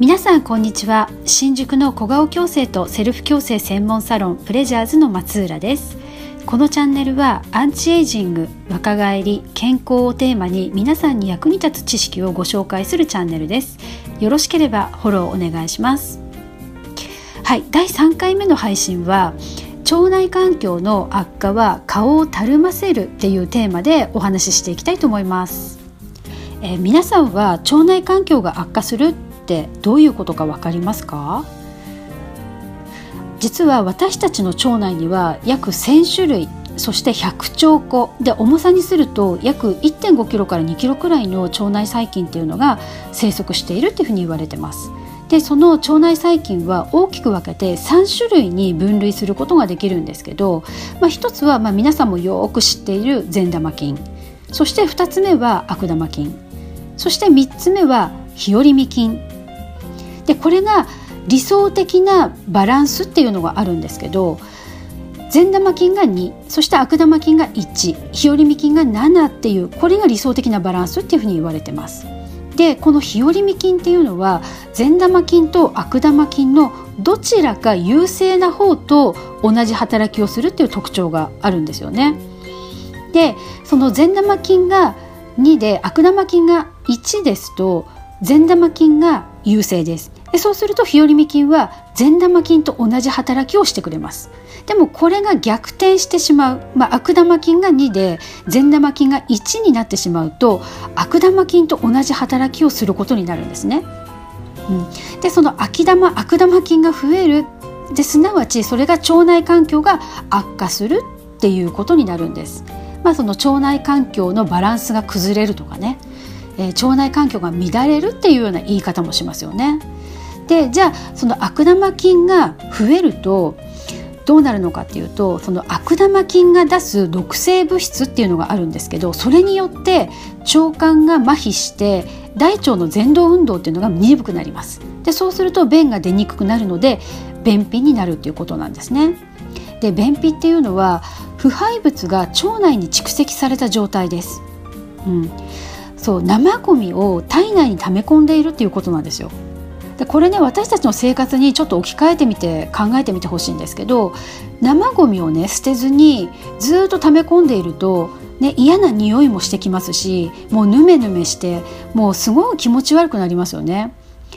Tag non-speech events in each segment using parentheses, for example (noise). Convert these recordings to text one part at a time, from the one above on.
皆さんこんにちは。新宿の小顔矯正とセルフ矯正専門サロンプレジャーズの松浦です。このチャンネルはアンチエイジング若返り健康をテーマに皆さんに役に立つ知識をご紹介するチャンネルです。よろしければフォローお願いします。はい第3回目の配信は腸内環境の悪化は顔をたるませるっていうテーマでお話ししていきたいと思います。えー、皆さんは腸内環境が悪化するってどういうことか分かりますか？実は私たちの腸内には約1000種類そして100兆個で重さにすると約1.5キロから2キロくらいの腸内細菌っていうのが生息しているっていうふうに言われてます。でその腸内細菌は大きく分けて3種類に分類することができるんですけど、まあ、1つはまあ皆さんもよく知っている善玉菌そして2つ目は悪玉菌そして3つ目は日和見菌でこれが理想的なバランスっていうのがあるんですけど善玉菌が2そして悪玉菌が1日和見菌が7っていうこれが理想的なバランスっていうふうに言われてます。でこの日和見菌っていうのは善玉菌と悪玉菌のどちらか優勢な方と同じ働きをするっていう特徴があるんですよね。でその善玉菌が2で悪玉菌が1ですと善玉菌が優勢ですでそうすると日和見菌は善玉菌と同じ働きをしてくれます。でもこれが逆転してしまう、まあ、悪玉菌が2で善玉菌が1になってしまうと悪玉菌と同じ働きをすることになるんですね、うん、でその悪玉悪玉菌が増える。ですなわちそれが腸内環境が悪化するっていうことになるんです、まあ、その腸内環境のバランスが崩れるとかね。えー、腸内環境が乱れるっていうような言い方もしますよね。でじゃあその悪玉菌が増えるとどうなるのかっていうとその悪玉菌が出す毒性物質っていうのがあるんですけどそれによって腸管が麻痺して大腸の蠕動運動っていうのが鈍くなります。でそうすると便が出にくくなるので便秘になるっていうことなんですね。で便秘っていうのは腐敗物が腸内に蓄積された状態です、うん、そう生ゴミを体内に溜め込んでいるっていうことなんですよ。でこれね私たちの生活にちょっと置き換えてみて考えてみてほしいんですけど生ゴミをね捨てずにずっと溜め込んでいると、ね、嫌な匂いもしてきますしもうヌメヌメしてもうすごい気持ち悪くなりますよね。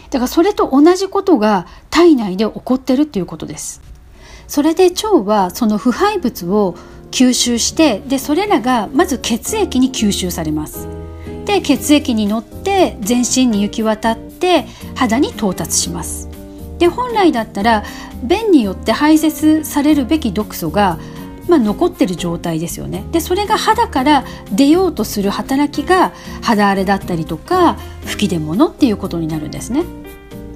だからそれと同じことが体内で起こってるっていうことです。それで腸はその腐敗物を吸収してでそれらがまず血液に吸収されます。で血液に乗って全身に行き渡って肌に到達します。で本来だったら便によって排泄されるべき毒素が、まあ、残ってる状態ですよね。でそれが肌から出ようとする働きが肌荒れだったりとか吹き出物っていうことになるんですね。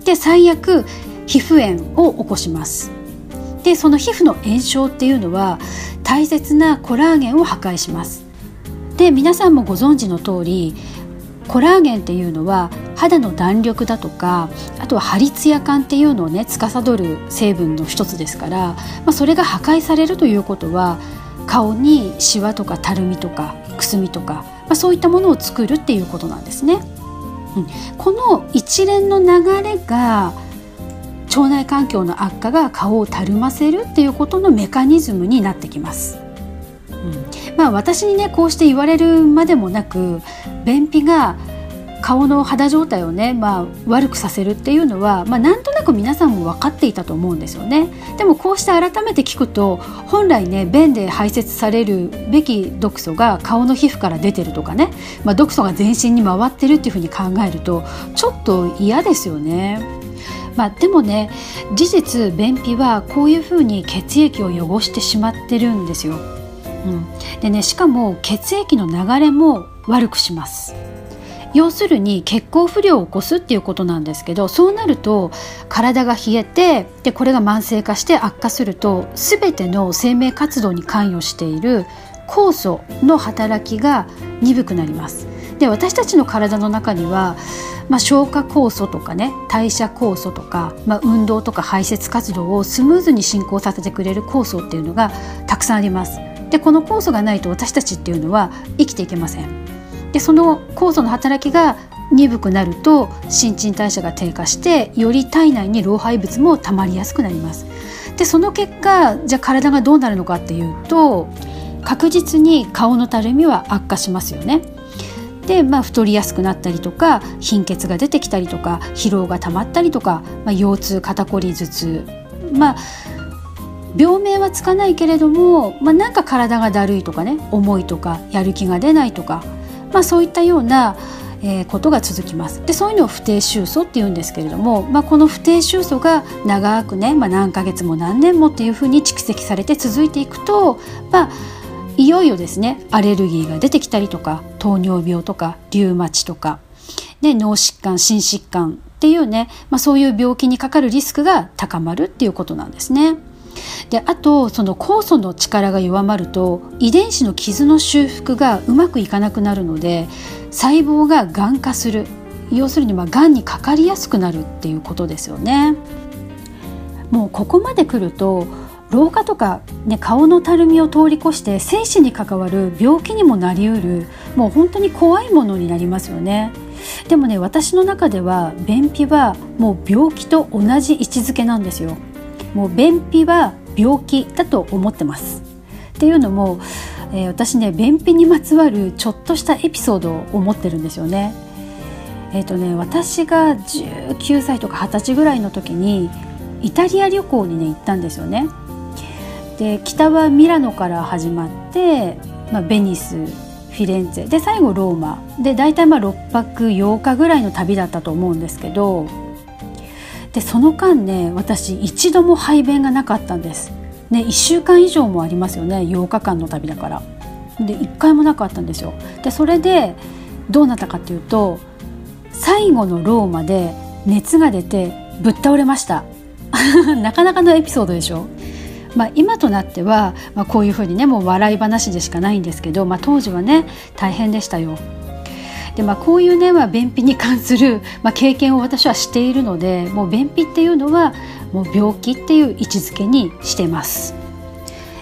で最悪皮膚炎を起こします。でその皮膚の炎症っていうのは大切なコラーゲンを破壊します。で皆さんもご存知の通りコラーゲンっていうのは肌の弾力だとかあとはハリツヤ感っていうのをね司る成分の一つですから、まあ、それが破壊されるということは顔にシワとかたるみとかくすみとか、まあ、そういったものを作るっていうことなんですね。うん、この一連の流れが腸内環境の悪化が顔をたるませるっていうことのメカニズムになってきます。うん、まあ私にねこうして言われるまでもなく便秘が顔の肌状態をね、まあ、悪くさせるっていうのは、まあ、なんとなく皆さんも分かっていたと思うんですよねでもこうして改めて聞くと本来ね便で排泄されるべき毒素が顔の皮膚から出てるとかね、まあ、毒素が全身に回ってるっていうふうに考えるとちょっと嫌ですよね。まあ、でもね事実便秘はこういうふうに血液を汚してしまってるんですよ。うん、でねしかも血液の流れも悪くします。要するに血行不良を起こすっていうことなんですけどそうなると体が冷えてでこれが慢性化して悪化すると全ての生命活動に関与している酵素の働きが鈍くなります。で私たちの体の中には、まあ、消化酵素とかね代謝酵素とか、まあ、運動とか排泄活動をスムーズに進行させてくれる酵素っていうのがたくさんあります。でこの酵素がないと私たちっていうのは生きていけません。でその酵素の働きが鈍くなると新陳代謝が低下してより体内に老廃物も溜まりやすくなります。でその結果じゃあ体がどうなるのかっていうと確実に顔のたるみは悪化しますよね。で、まあ、太りやすくなったりとか貧血が出てきたりとか疲労がたまったりとか、まあ、腰痛肩こり頭痛まあ病名はつかないけれども、まあ、なんか体がだるいとかね重いとかやる気が出ないとか、まあ、そういったような、えー、ことが続きますでそういうのを不定収素っていうんですけれども、まあ、この不定収素が長くね、まあ、何ヶ月も何年もっていうふうに蓄積されて続いていくと、まあ、いよいよですねアレルギーが出てきたりとか糖尿病とかリウマチとか、ね、脳疾患心疾患っていうね、まあ、そういう病気にかかるリスクが高まるっていうことなんですね。であとその酵素の力が弱まると遺伝子の傷の修復がうまくいかなくなるので細胞ががん化する要するにまあがんにかかりやすくなるっていうことですよね。もうここまで来ると老化とか、ね、顔のたるみを通り越して生死に関わる病気にもなりうるもう本当に怖いものになりますよね。でもね私の中では便秘はもう病気と同じ位置づけなんですよ。もう便秘は病気だと思ってます。っていうのも、えー、私ね便秘にまつわるちょっとしたエピソードを持ってるんですよね。えーとね、私が19歳とか20歳ぐらいの時にイタリア旅行にね行ったんですよね。で北はミラノから始まって、まあ、ベニスフィレンツェで最後ローマで大体まあ6泊8日ぐらいの旅だったと思うんですけどでその間ね私一度も排便がなかったんです。ね、1週間以上もありますよね8日間の旅だから。で1回もなかったんですよ。でそれでどうなったかっていうと最後のローマで熱が出てぶっ倒れました (laughs) なかなかのエピソードでしょまあ、今となっては、まあ、こういうふうにねもう笑い話でしかないんですけど、まあ、当時はね大変でしたよ。でまあ、こういうね、まあ、便秘に関する、(laughs) まあ、経験を私はしているのでもう便秘っていうのはもう病気っていう位置づけにしてます。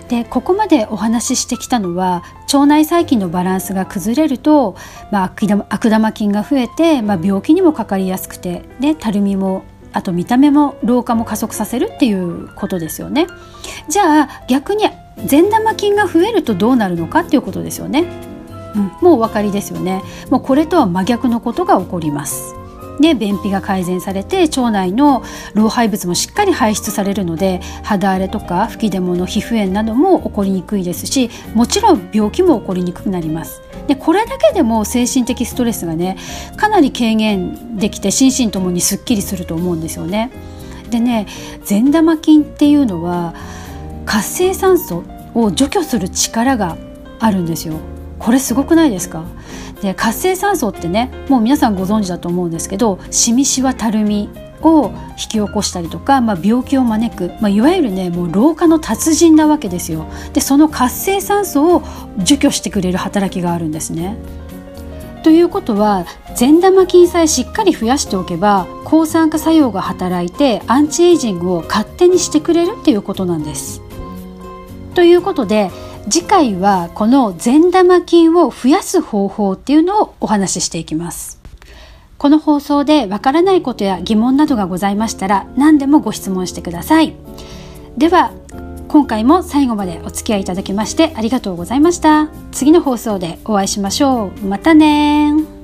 でここまでお話ししてきたのは腸内細菌のバランスが崩れると、まあ、悪玉菌が増えて、まあ、病気にもかかりやすくて、ね、たるみもあと見た目も老化も加速させるっていうことですよね。じゃあ逆に善玉菌が増えるとどうなるのかっていうことですよね。うん、もうお分かりですよね。もうこれとは真逆のことが起こります。で便秘が改善されて腸内の老廃物もしっかり排出されるので肌荒れとか吹き出物皮膚炎なども起こりにくいですしもちろん病気も起こりにくくなります。でこれだけでも精神的ストレスがねかなり軽減できて心身ともにすっきりすると思うんですよね。でね善玉菌っていうのは活性酸素を除去する力があるんですよ。これすごくないですか？で活性酸素ってねもう皆さんご存知だと思うんですけどしみしわたるみを引き起こしたりとか、まあ、病気を招く、まあ、いわゆるねもう老化の達人なわけですよ。でその活性酸素を除去してくれる働きがあるんですね。ということは善玉菌さえしっかり増やしておけば抗酸化作用が働いてアンチエイジングを勝手にしてくれるっていうことなんです。ということで次回はこの善玉菌を増やす方法っていうのをお話ししていきます。この放送でわからないことや疑問などがございましたら何でもご質問してください。では今回も最後までお付き合いいただきましてありがとうございました。次の放送でお会いしましょう。またね